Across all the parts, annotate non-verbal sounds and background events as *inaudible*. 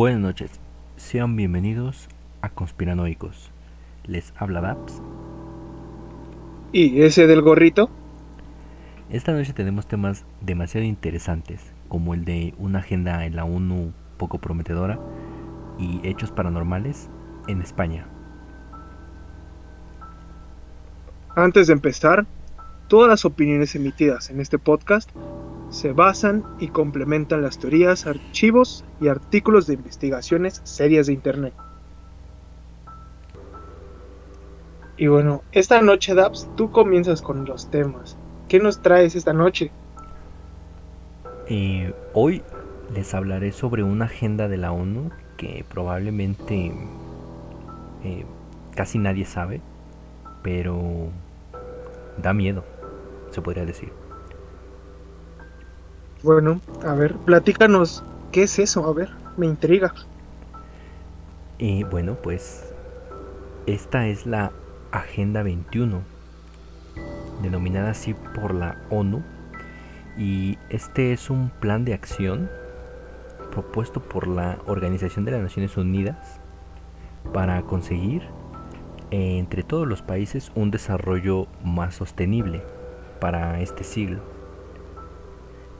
Buenas noches, sean bienvenidos a Conspiranoicos. Les habla Daps. ¿Y ese del gorrito? Esta noche tenemos temas demasiado interesantes, como el de una agenda en la ONU poco prometedora y hechos paranormales en España. Antes de empezar, todas las opiniones emitidas en este podcast se basan y complementan las teorías, archivos y artículos de investigaciones serias de Internet. Y bueno, esta noche, Daps, tú comienzas con los temas. ¿Qué nos traes esta noche? Hoy les hablaré sobre una agenda de la ONU que probablemente eh, casi nadie sabe, pero da miedo, se podría decir. Bueno, a ver, platícanos, ¿qué es eso? A ver, me intriga. Y bueno, pues esta es la Agenda 21, denominada así por la ONU, y este es un plan de acción propuesto por la Organización de las Naciones Unidas para conseguir entre todos los países un desarrollo más sostenible para este siglo.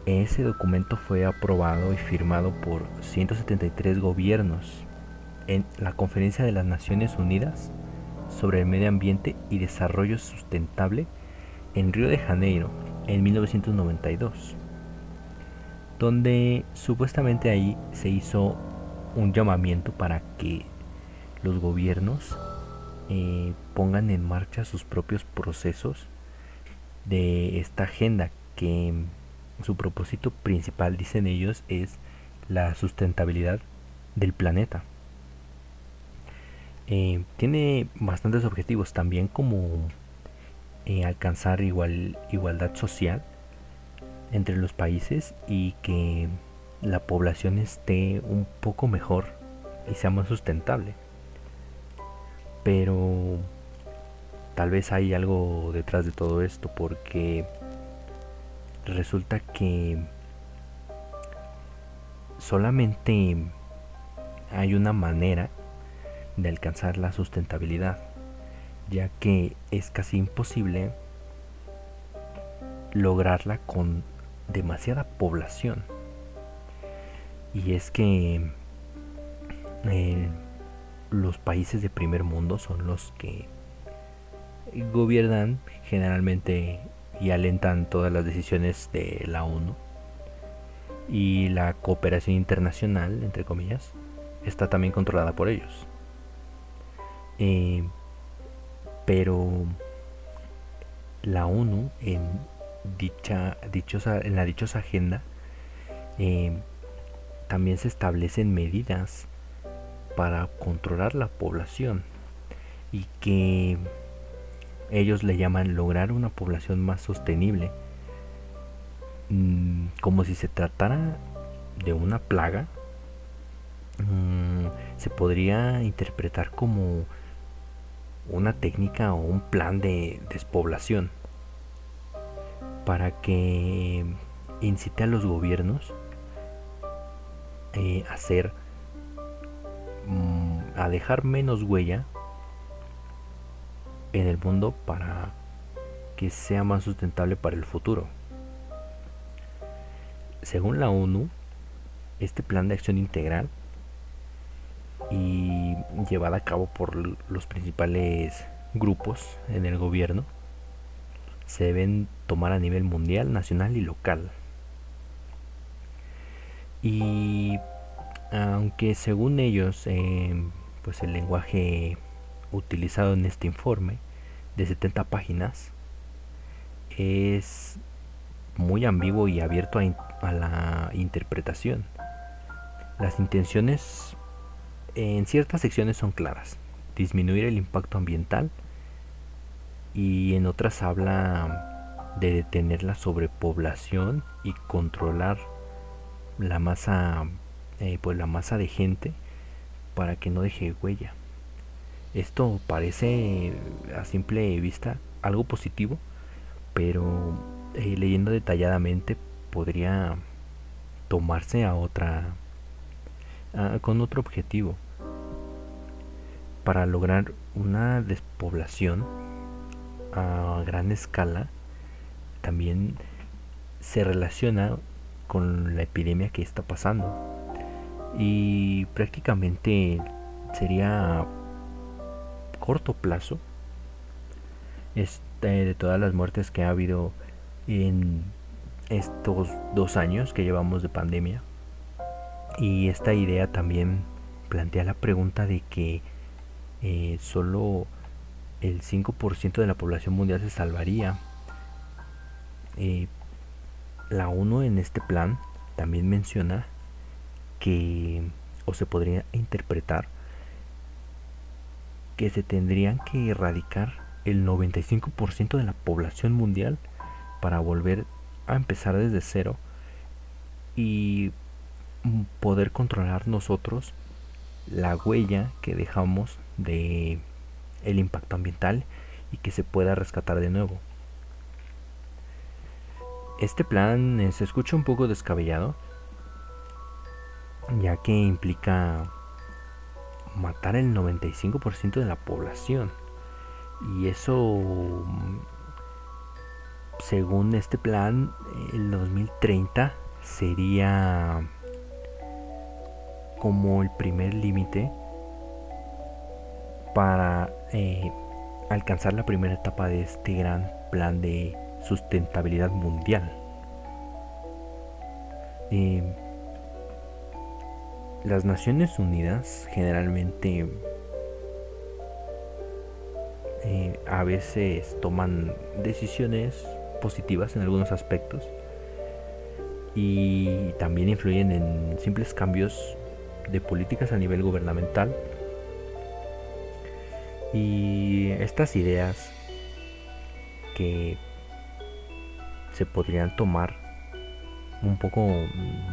Ese documento fue aprobado y firmado por 173 gobiernos en la Conferencia de las Naciones Unidas sobre el Medio Ambiente y Desarrollo Sustentable en Río de Janeiro en 1992, donde supuestamente ahí se hizo un llamamiento para que los gobiernos eh, pongan en marcha sus propios procesos de esta agenda que su propósito principal, dicen ellos, es la sustentabilidad del planeta. Eh, tiene bastantes objetivos, también como eh, alcanzar igual, igualdad social entre los países y que la población esté un poco mejor y sea más sustentable. Pero tal vez hay algo detrás de todo esto porque resulta que solamente hay una manera de alcanzar la sustentabilidad, ya que es casi imposible lograrla con demasiada población. Y es que eh, los países de primer mundo son los que gobiernan generalmente y alentan todas las decisiones de la ONU. Y la cooperación internacional, entre comillas, está también controlada por ellos. Eh, pero la ONU en dicha dichosa en la dichosa agenda eh, también se establecen medidas para controlar la población y que ellos le llaman lograr una población más sostenible, mm, como si se tratara de una plaga, mm, se podría interpretar como una técnica o un plan de despoblación para que incite a los gobiernos eh, a hacer mm, a dejar menos huella en el mundo para que sea más sustentable para el futuro. Según la ONU, este plan de acción integral y llevada a cabo por los principales grupos en el gobierno se deben tomar a nivel mundial, nacional y local. Y aunque según ellos, eh, pues el lenguaje utilizado en este informe de 70 páginas es muy ambiguo y abierto a, la interpretación. Las intenciones en ciertas secciones son claras. Disminuir el impacto ambiental y en otras habla de detener la sobrepoblación y controlar la masa eh, pues la masa de gente para que no deje huella esto parece a simple vista algo positivo, pero eh, leyendo detalladamente podría tomarse a otra con otro objetivo, para lograr una despoblación a gran escala, también se relaciona con la epidemia que está pasando. Y prácticamente sería corto plazo este, de todas las muertes que ha habido en estos dos años que llevamos de pandemia. Y esta idea también plantea la pregunta de que eh, solo el 5% de la población mundial se salvaría. Eh, la ONU en este plan también menciona que, o se podría interpretar, que se tendrían que erradicar el 95% de la población mundial para volver a empezar desde cero y poder controlar nosotros la huella que dejamos de el impacto ambiental y que se pueda rescatar de nuevo. Este plan se escucha un poco descabellado, ya que implica matar el 95% de la población. Y eso, según este plan, el 2030 sería como el primer límite para eh, alcanzar la primera etapa de este gran plan de sustentabilidad mundial. Eh, las Naciones Unidas generalmente eh, a veces toman decisiones positivas en algunos aspectos y también influyen en simples cambios de políticas a nivel gubernamental. Y estas ideas que se podrían tomar un poco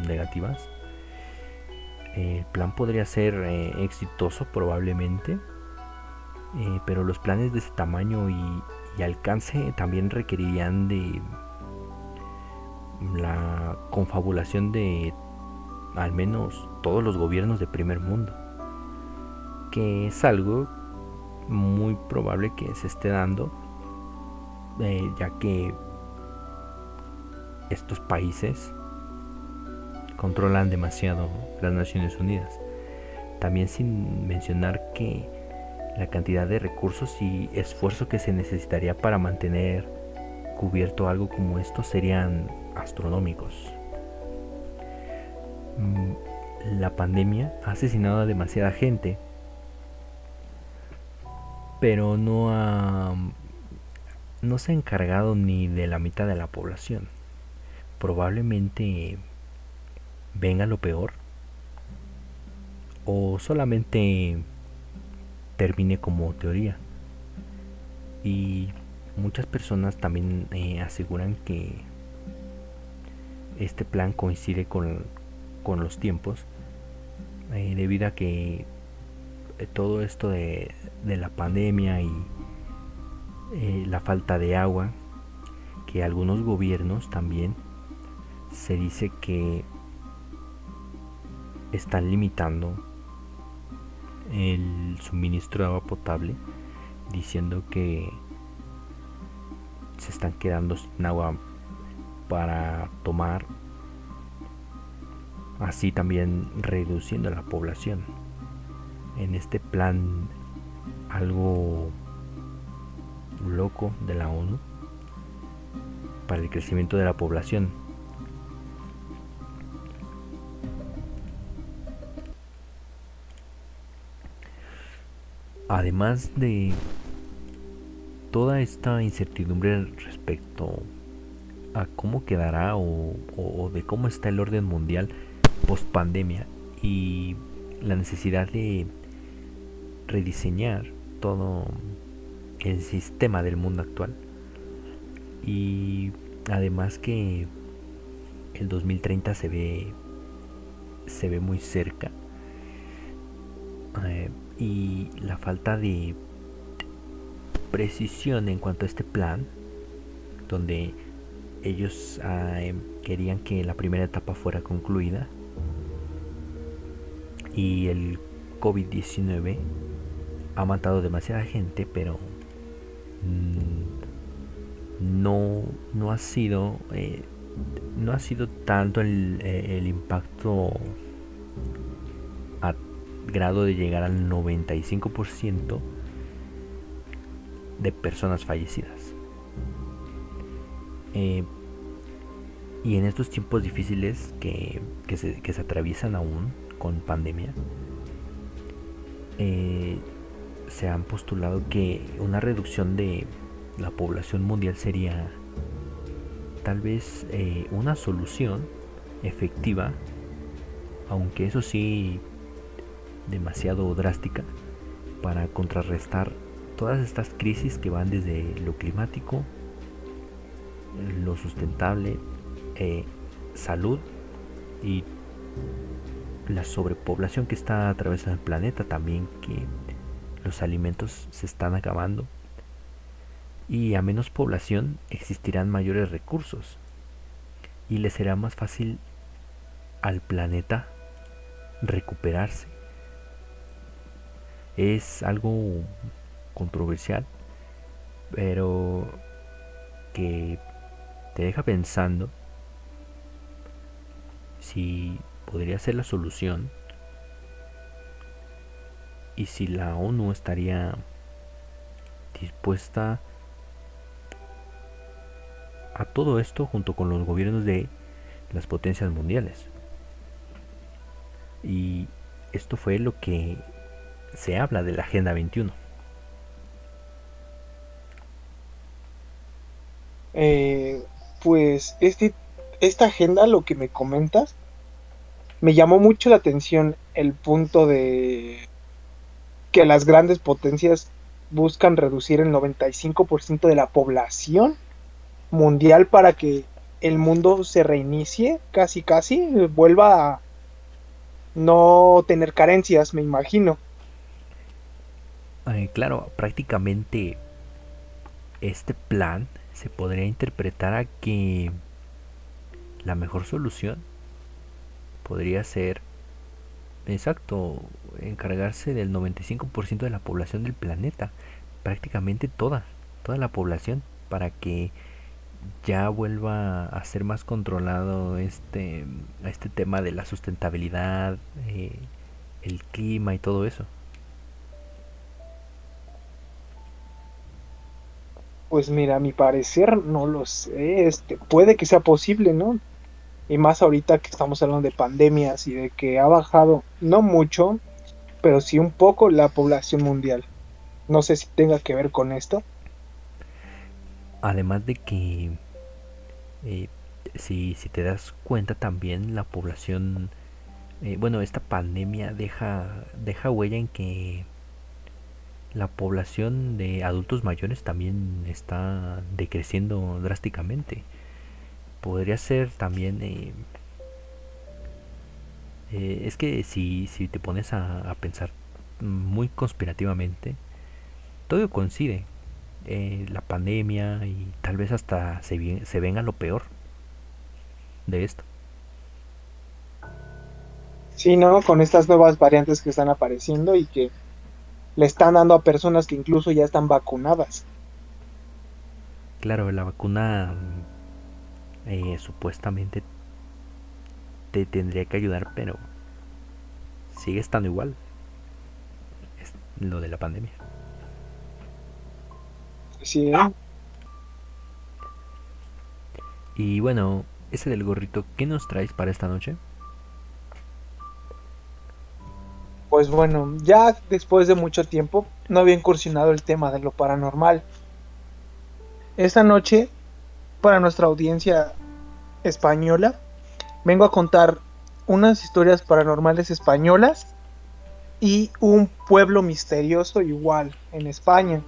negativas, el plan podría ser eh, exitoso probablemente, eh, pero los planes de ese tamaño y, alcance también requerirían de la confabulación de al menos todos los gobiernos de primer mundo, que es algo muy probable que se esté dando, eh, ya que estos países controlan demasiado las Naciones Unidas. También sin mencionar que la cantidad de recursos y esfuerzo que se necesitaría para mantener cubierto algo como esto serían astronómicos. Mm, la pandemia ha asesinado a demasiada gente pero no ha, no se ha encargado ni de la mitad de la población. Probablemente venga lo peor o solamente termine como teoría. Y muchas personas también eh, aseguran que este plan coincide con, con los tiempos eh, debido a que todo esto de, la pandemia y eh, la falta de agua, que algunos gobiernos también se dice que están limitando el suministro de agua potable, diciendo que se están quedando sin agua para tomar, así también reduciendo la población en este plan algo loco de la ONU para el crecimiento de la población. Además de toda esta incertidumbre respecto a cómo quedará o, de cómo está el orden mundial post pandemia y la necesidad de rediseñar todo el sistema del mundo actual. Y además que el 2030 se ve se ve muy cerca eh, y la falta de precisión en cuanto a este plan donde ellos eh, querían que la primera etapa fuera concluida y el COVID-19 ha matado demasiada gente, pero mm, no, no ha sido eh, no ha sido tanto el, eh, impacto grado de llegar al 95% de personas fallecidas. Eh, y en estos tiempos difíciles que, se, que se atraviesan aún con pandemia, eh, se han postulado que una reducción de la población mundial sería tal vez eh, una solución efectiva, aunque eso sí demasiado drástica, para contrarrestar todas estas crisis que van desde lo climático, lo sustentable, eh, salud y la sobrepoblación que está atravesando el planeta también, que los alimentos se están acabando y a menos población existirán mayores recursos y le será más fácil al planeta recuperarse. Es algo controversial, pero que te deja pensando si podría ser la solución y si la ONU estaría dispuesta a todo esto junto con los gobiernos de las potencias mundiales. Y esto fue lo que se habla de la Agenda 21. Eh, pues este, esta agenda, lo que me comentas, me llamó mucho la atención el punto de que las grandes potencias buscan reducir el 95% de la población mundial para que el mundo se reinicie, casi casi, vuelva a no tener carencias, me imagino. Claro, prácticamente este plan se podría interpretar a que la mejor solución podría ser, exacto, encargarse del 95% de la población del planeta, prácticamente toda, toda la población, para que ya vuelva a ser más controlado este, este tema de la sustentabilidad, eh, el clima y todo eso. Pues mira, a mi parecer no lo sé, este, puede que sea posible, ¿no? Y más ahorita que estamos hablando de pandemias y de que ha bajado, no mucho, pero sí un poco la población mundial. No sé si tenga que ver con esto. Además de que, eh, si, si, te das cuenta también la población, eh, bueno, esta pandemia deja, deja huella en que la población de adultos mayores también está decreciendo drásticamente. Podría ser también... Eh, es que si, si te pones a, a pensar muy conspirativamente, todo coincide. Eh, la pandemia y tal vez hasta se, se venga lo peor de esto. Sí, ¿no? Con estas nuevas variantes que están apareciendo y que le están dando a personas que incluso ya están vacunadas. Claro, la vacuna eh, supuestamente te tendría que ayudar, pero sigue estando igual. Es lo de la pandemia. Sí. Y bueno, ese del gorrito, ¿qué nos traes para esta noche? Pues bueno, ya después de mucho tiempo no había incursionado el tema de lo paranormal. Esta noche, para nuestra audiencia española, vengo a contar unas historias paranormales españolas y un pueblo misterioso igual en España.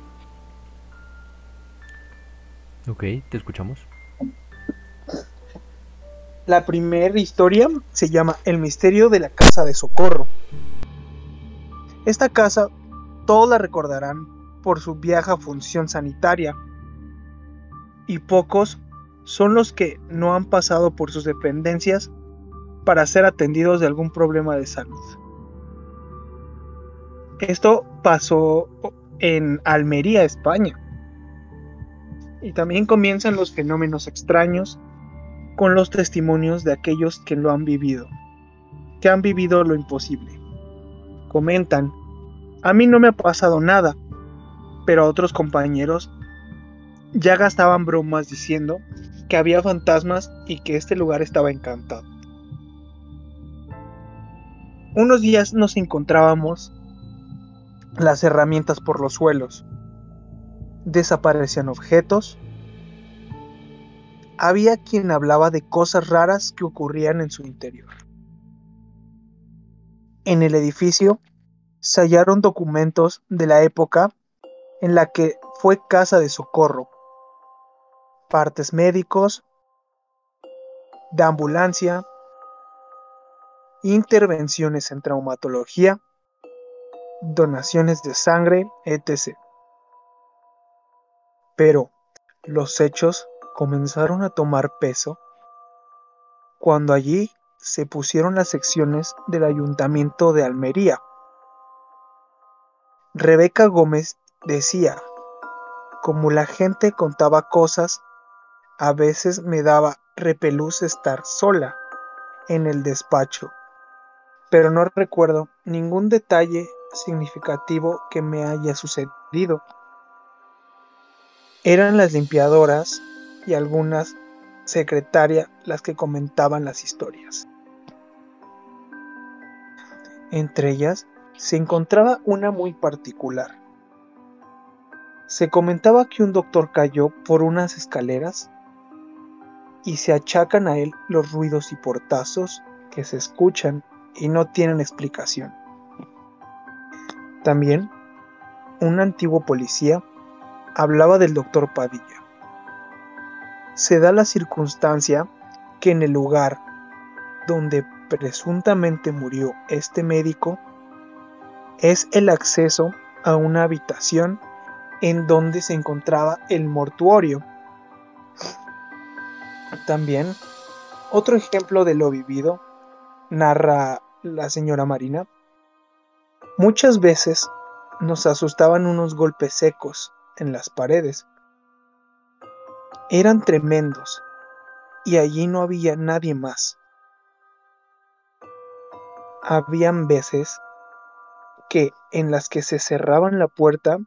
Ok, te escuchamos. La primera historia se llama El misterio de la casa de socorro. Esta casa todos la recordarán por su vieja función sanitaria y pocos son los que no han pasado por sus dependencias para ser atendidos de algún problema de salud. Esto pasó en Almería, España. Y también comienzan los fenómenos extraños con los testimonios de aquellos que lo han vivido, que han vivido lo imposible. Comentan, a mí no me ha pasado nada, pero a otros compañeros ya gastaban bromas diciendo que había fantasmas y que este lugar estaba encantado. Unos días nos encontrábamos las herramientas por los suelos. Desaparecían objetos. Había quien hablaba de cosas raras que ocurrían en su interior. En el edificio se hallaron documentos de la época en la que fue casa de socorro, partes médicos, de ambulancia, intervenciones en traumatología, donaciones de sangre, etc. Pero los hechos comenzaron a tomar peso cuando allí se pusieron las secciones del ayuntamiento de Almería. Rebeca Gómez decía, como la gente contaba cosas, a veces me daba repelús estar sola en el despacho, pero no recuerdo ningún detalle significativo que me haya sucedido. Eran las limpiadoras y algunas secretarias las que comentaban las historias. Entre ellas se encontraba una muy particular. Se comentaba que un doctor cayó por unas escaleras y se achacan a él los ruidos y portazos que se escuchan y no tienen explicación. También, un antiguo policía hablaba del doctor Padilla. Se da la circunstancia que en el lugar donde presuntamente murió este médico es el acceso a una habitación en donde se encontraba el mortuorio. También, otro ejemplo de lo vivido, narra la señora Marina, Muchas veces nos asustaban unos golpes secos en las paredes. Eran tremendos y allí no había nadie más. Habían veces que en las que se cerraban la puerta,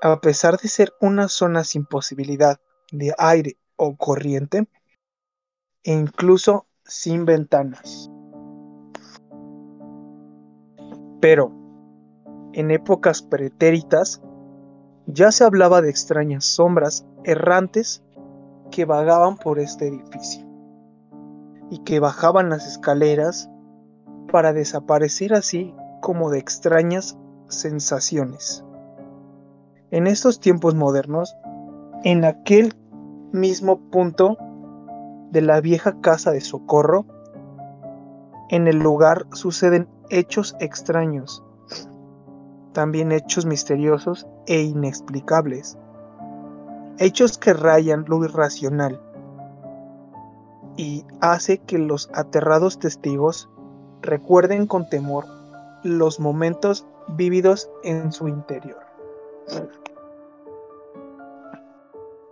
a pesar de ser una zona sin posibilidad de aire o corriente, e incluso sin ventanas. Pero, en épocas pretéritas, ya se hablaba de extrañas sombras errantes que vagaban por este edificio y que bajaban las escaleras para desaparecer así como de extrañas sensaciones. En estos tiempos modernos, en aquel mismo punto de la vieja casa de socorro, en el lugar suceden hechos extraños, también hechos misteriosos e inexplicables, hechos que rayan lo irracional y hace que los aterrados testigos recuerden con temor los momentos vívidos en su interior.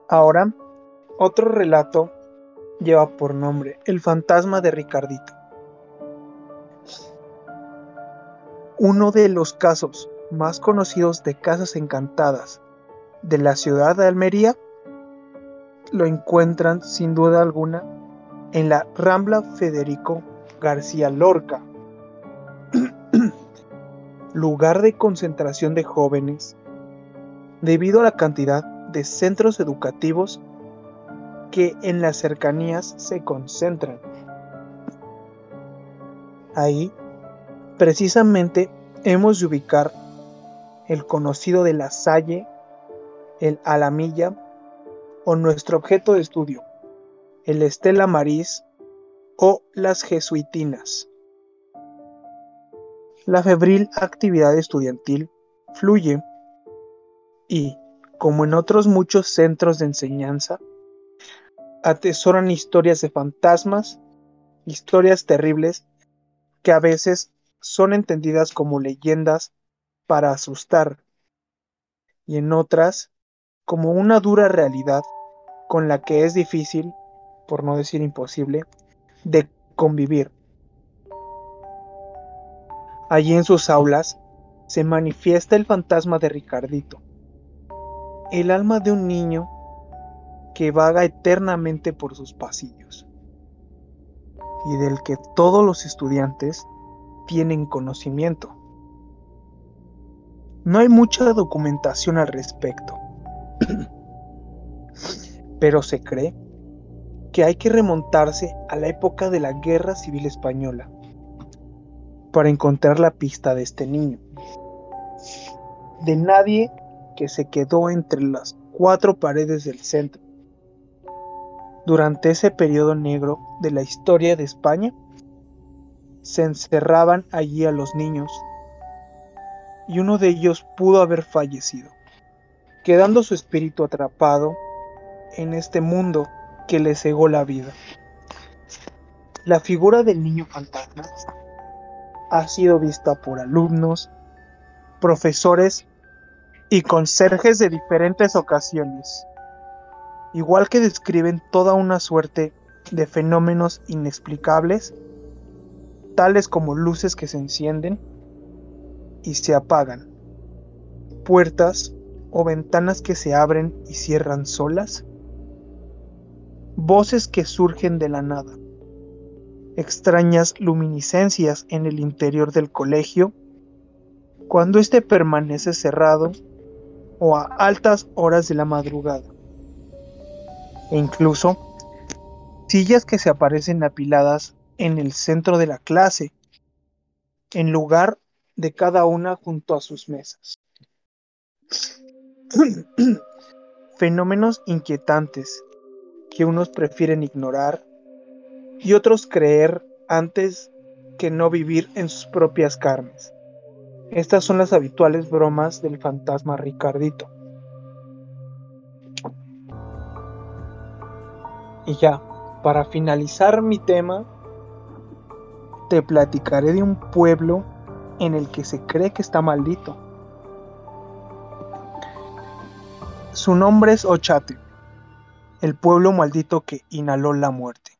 Ahora, otro relato lleva por nombre El fantasma de Ricardito. Uno de los casos más conocidos de casas encantadas de la ciudad de Almería lo encuentran sin duda alguna en la Rambla Federico García Lorca, *clears throat* lugar de concentración de jóvenes debido a la cantidad de centros educativos que en las cercanías se concentran. Ahí Precisamente hemos de ubicar el conocido de la Salle, el Alamilla o nuestro objeto de estudio, el Estela Maris o las Jesuitinas. La febril actividad estudiantil fluye y, como en otros muchos centros de enseñanza, atesoran historias de fantasmas, historias terribles que a veces son entendidas como leyendas para asustar y en otras como una dura realidad con la que es difícil, por no decir imposible, de convivir. Allí en sus aulas se manifiesta el fantasma de Ricardito, el alma de un niño que vaga eternamente por sus pasillos y del que todos los estudiantes tienen conocimiento. No hay mucha documentación al respecto, *clears throat* pero se cree que hay que remontarse a la época de la Guerra Civil Española para encontrar la pista de este niño. De nadie que se quedó entre las cuatro paredes del centro. Durante ese periodo negro de la historia de España, se encerraban allí a los niños y uno de ellos pudo haber fallecido, quedando su espíritu atrapado en este mundo que le cegó la vida. La figura del niño fantasma ha sido vista por alumnos, profesores y conserjes de diferentes ocasiones, igual que describen toda una suerte de fenómenos inexplicables, tales como luces que se encienden y se apagan, puertas o ventanas que se abren y cierran solas, voces que surgen de la nada, extrañas luminiscencias en el interior del colegio, cuando éste permanece cerrado o a altas horas de la madrugada, e incluso sillas que se aparecen apiladas en el centro de la clase, en lugar de cada una junto a sus mesas. *clears throat* Fenómenos inquietantes que unos prefieren ignorar y otros creer antes que no vivir en sus propias carnes. Estas son las habituales bromas del fantasma Ricardito. Y ya, para finalizar mi tema, te platicaré de un pueblo en el que se cree que está maldito. Su nombre es Ochate, el pueblo maldito que inhaló la muerte.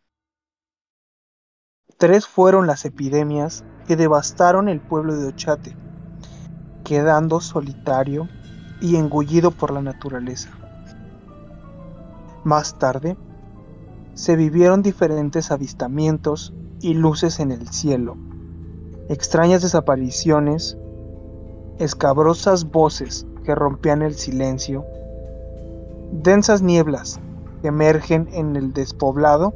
Tres fueron las epidemias que devastaron el pueblo de Ochate, quedando solitario y engullido por la naturaleza. Más tarde, se vivieron diferentes avistamientos y luces en el cielo extrañas desapariciones, escabrosas voces que rompían el silencio, densas nieblas emergen en el despoblado,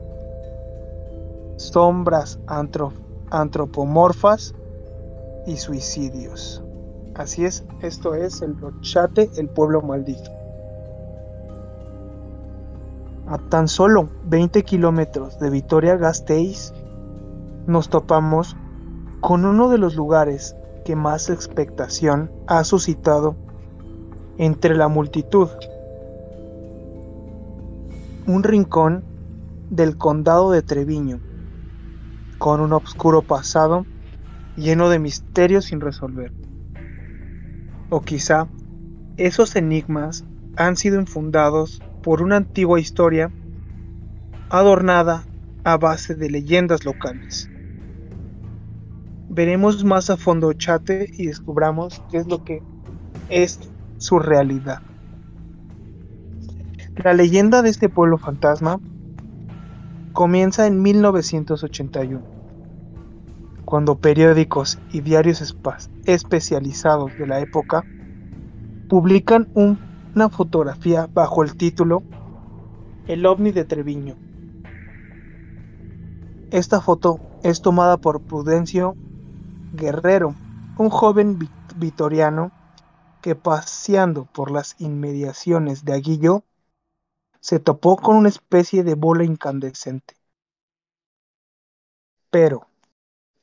sombras antropomorfas y suicidios. Así es, esto es el Rochate, el pueblo maldito. A tan solo 20 kilómetros de Vitoria Gasteiz nos topamos con uno de los lugares que más expectación ha suscitado entre la multitud. Un rincón del condado de Treviño, con un oscuro pasado lleno de misterios sin resolver. O quizá esos enigmas han sido infundados por una antigua historia adornada a base de leyendas locales veremos más a fondo Chate y descubramos qué es lo que es su realidad. La leyenda de este pueblo fantasma comienza en 1981, cuando periódicos y diarios especializados de la época publican una fotografía bajo el título El ovni de Treviño. Esta foto es tomada por Prudencio Guerrero, un joven vitoriano que paseando por las inmediaciones de Aguillo se topó con una especie de bola incandescente. Pero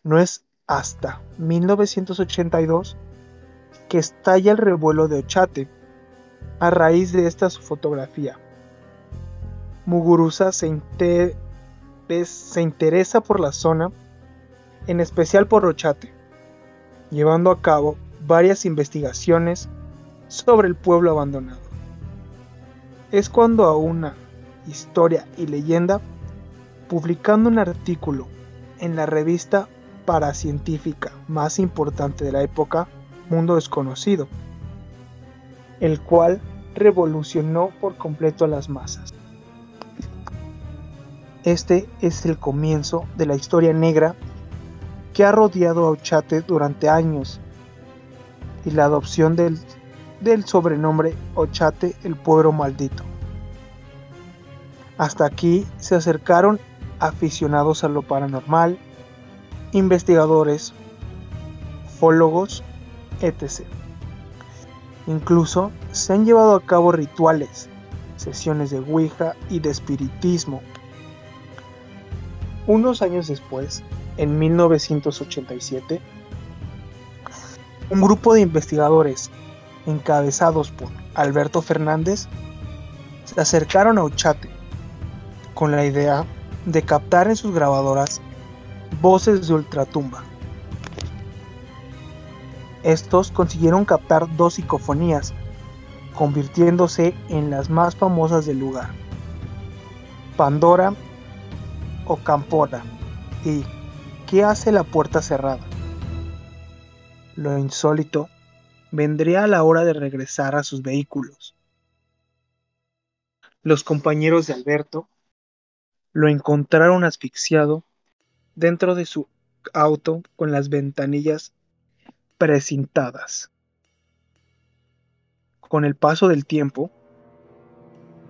no es hasta 1982 que estalla el revuelo de Ochate a raíz de esta su fotografía. Muguruza se, se interesa por la zona, en especial por Ochate llevando a cabo varias investigaciones sobre el pueblo abandonado. Es cuando a una historia y leyenda, publicando un artículo en la revista paracientífica más importante de la época, Mundo Desconocido, el cual revolucionó por completo a las masas. Este es el comienzo de la historia negra que ha rodeado a Ochate durante años y la adopción del, del sobrenombre Ochate el pueblo maldito. Hasta aquí se acercaron aficionados a lo paranormal, investigadores, ufólogos, etc. Incluso se han llevado a cabo rituales, sesiones de Ouija y de espiritismo. Unos años después, en 1987, un grupo de investigadores encabezados por Alberto Fernández se acercaron a Ochate con la idea de captar en sus grabadoras voces de ultratumba. Estos consiguieron captar dos psicofonías, convirtiéndose en las más famosas del lugar. Pandora o Campora y ¿Qué hace la puerta cerrada? Lo insólito vendría a la hora de regresar a sus vehículos. Los compañeros de Alberto lo encontraron asfixiado dentro de su auto con las ventanillas precintadas. Con el paso del tiempo,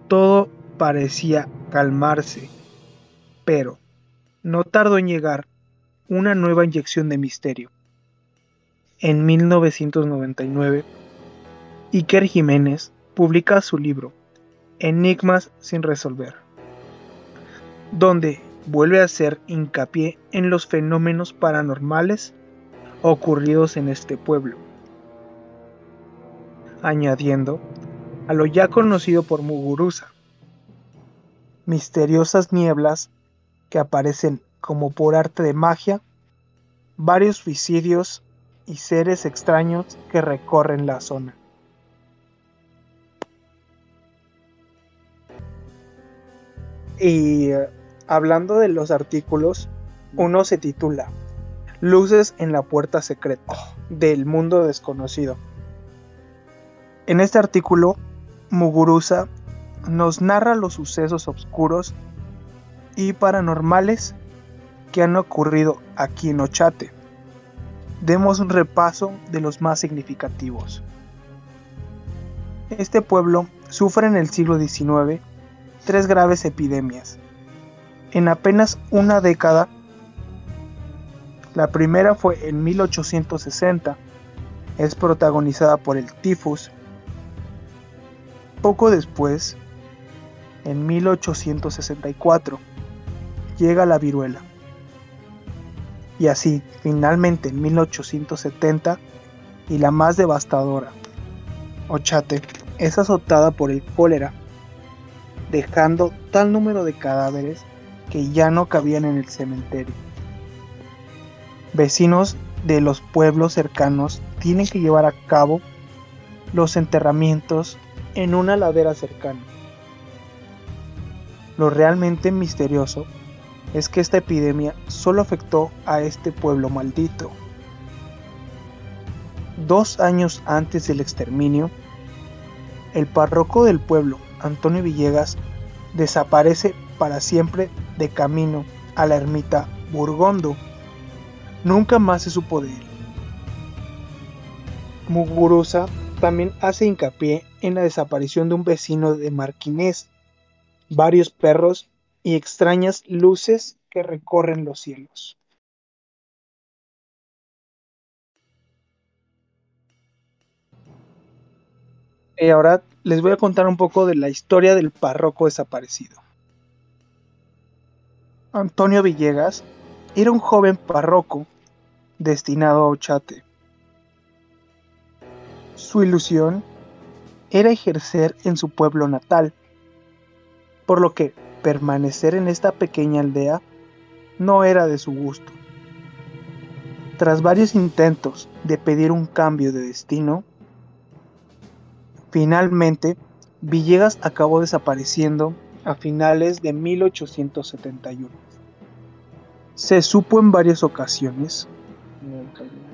todo parecía calmarse, pero no tardó en llegar una nueva inyección de misterio. En 1999, Iker Jiménez publica su libro Enigmas sin resolver donde vuelve a hacer hincapié en los fenómenos paranormales ocurridos en este pueblo, añadiendo a lo ya conocido por Muguruza, misteriosas nieblas que aparecen como por arte de magia, varios suicidios y seres extraños que recorren la zona. Y eh, hablando de los artículos, uno se titula Luces en la puerta secreta del mundo desconocido. En este artículo, Muguruza nos narra los sucesos oscuros y paranormales que han ocurrido aquí en Ochate. Demos un repaso de los más significativos. Este pueblo sufre en el siglo XIX tres graves epidemias, en apenas una década. La primera fue en 1860. Es protagonizada por el tifus. Poco después, en 1864, llega la viruela. Y así, finalmente en 1870, y la más devastadora, Ochate, es azotada por el cólera, dejando tal número de cadáveres que ya no cabían en el cementerio. Vecinos de los pueblos cercanos tienen que llevar a cabo los enterramientos en una ladera cercana. Lo realmente misterioso es que esta epidemia solo afectó a este pueblo maldito. Dos años antes del exterminio, el párroco del pueblo, Antonio Villegas, desaparece para siempre de camino a la ermita Burgondo. Nunca más se supo de él. Muguruza también hace hincapié en la desaparición de un vecino de Marquinés, varios perros y extrañas luces que recorren los cielos. Y ahora les voy a contar un poco de la historia del párroco desaparecido. Antonio Villegas era un joven párroco destinado a Ochate. Su ilusión era ejercer en su pueblo natal, por lo que permanecer en esta pequeña aldea no era de su gusto. Tras varios intentos de pedir un cambio de destino, finalmente Villegas acabó desapareciendo a finales de 1871. Se supo en varias ocasiones,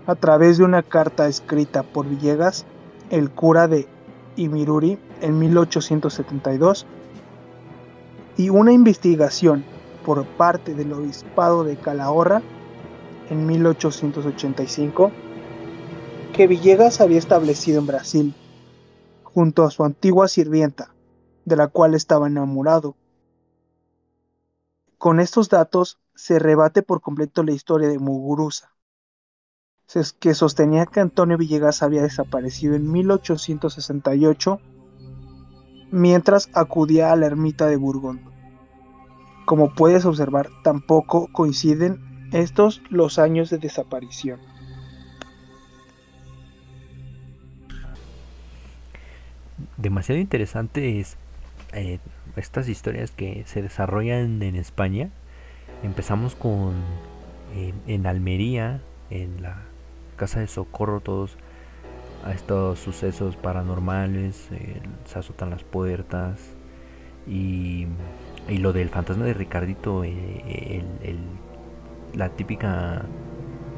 a través de una carta escrita por Villegas, el cura de Imiruri, en 1872, y una investigación por parte del obispado de Calahorra en 1885 que Villegas había establecido en Brasil junto a su antigua sirvienta, de la cual estaba enamorado. Con estos datos se rebate por completo la historia de Muguruza, que sostenía que Antonio Villegas había desaparecido en 1868 mientras acudía a la ermita de Burgondo. Como puedes observar, tampoco coinciden estos los años de desaparición. Demasiado interesante es eh, estas historias que se desarrollan en España. Empezamos con en Almería, en la casa de socorro, todos a estos sucesos paranormales, se azotan las puertas y, y, lo del fantasma de Ricardito, eh, el, la típica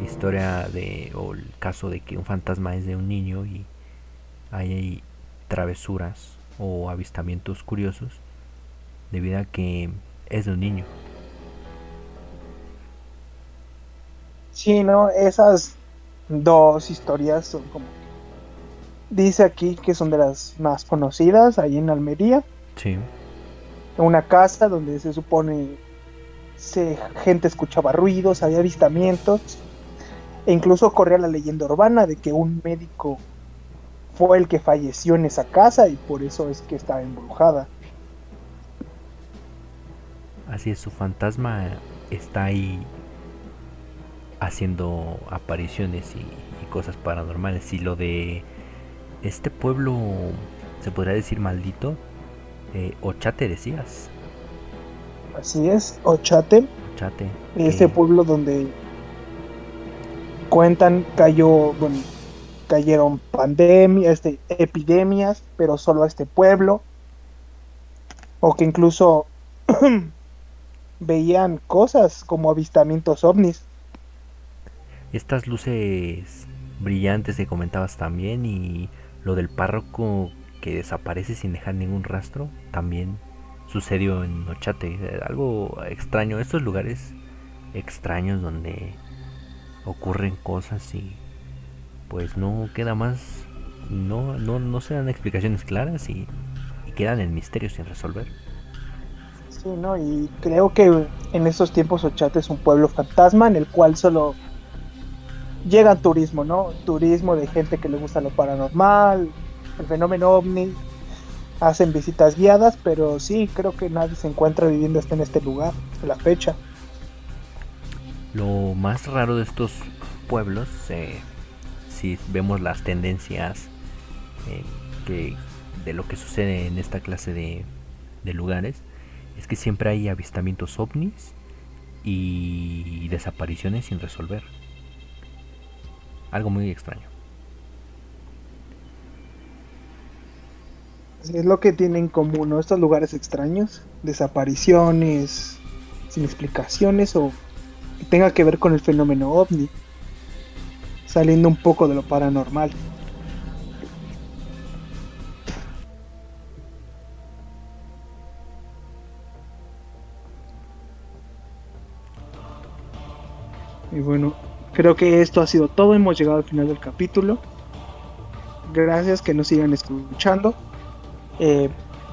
historia de o el caso de que un fantasma es de un niño y hay travesuras o avistamientos curiosos debido a que es de un niño. Sí, no, esas dos historias son como dice aquí que son de las más conocidas ahí en Almería. Sí. Una casa donde se supone se, gente escuchaba ruidos, había avistamientos, e incluso corría la leyenda urbana de que un médico fue el que falleció en esa casa y por eso es que estaba embrujada. Así es, su fantasma está ahí haciendo apariciones y, cosas paranormales. Y lo de este pueblo, se podría decir maldito, eh, Ochate decías. Así es, Ochate. Ochate. Ese pueblo donde cuentan cayó, bueno, cayeron pandemias, este, epidemias, pero solo a este pueblo. O que incluso *clears throat* veían cosas como avistamientos ovnis. Estas luces brillantes que comentabas también y lo del párroco que desaparece sin dejar ningún rastro también sucedió en Ochate. Algo extraño. Estos lugares extraños donde ocurren cosas y pues no queda más. No, no, no se dan explicaciones claras y, quedan en misterio sin resolver. Sí, ¿no? Y creo que en estos tiempos Ochate es un pueblo fantasma en el cual solo llega turismo, ¿no? Turismo de gente que le gusta lo paranormal, el fenómeno ovni, hacen visitas guiadas, pero sí, creo que nadie se encuentra viviendo hasta en este lugar, a la fecha. Lo más raro de estos pueblos, eh, si vemos las tendencias eh, que, de lo que sucede en esta clase de lugares, es que siempre hay avistamientos ovnis y desapariciones sin resolver. Algo muy extraño. Es lo que tienen en común, ¿no? Estos lugares extraños, desapariciones sin explicaciones o que tenga que ver con el fenómeno ovni, saliendo un poco de lo paranormal. Y bueno, creo que esto ha sido todo. Hemos llegado al final del capítulo. Gracias que nos sigan escuchando. Eh,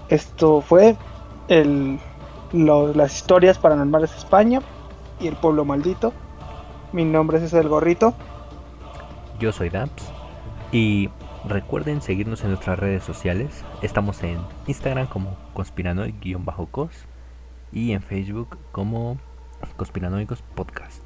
esto fue el, las historias paranormales de España y el pueblo maldito. Mi nombre es César el Gorrito. Yo soy Daps. Y recuerden seguirnos en nuestras redes sociales. Estamos en Instagram como conspiranoic-cos y en Facebook como Conspiranoicos Podcast.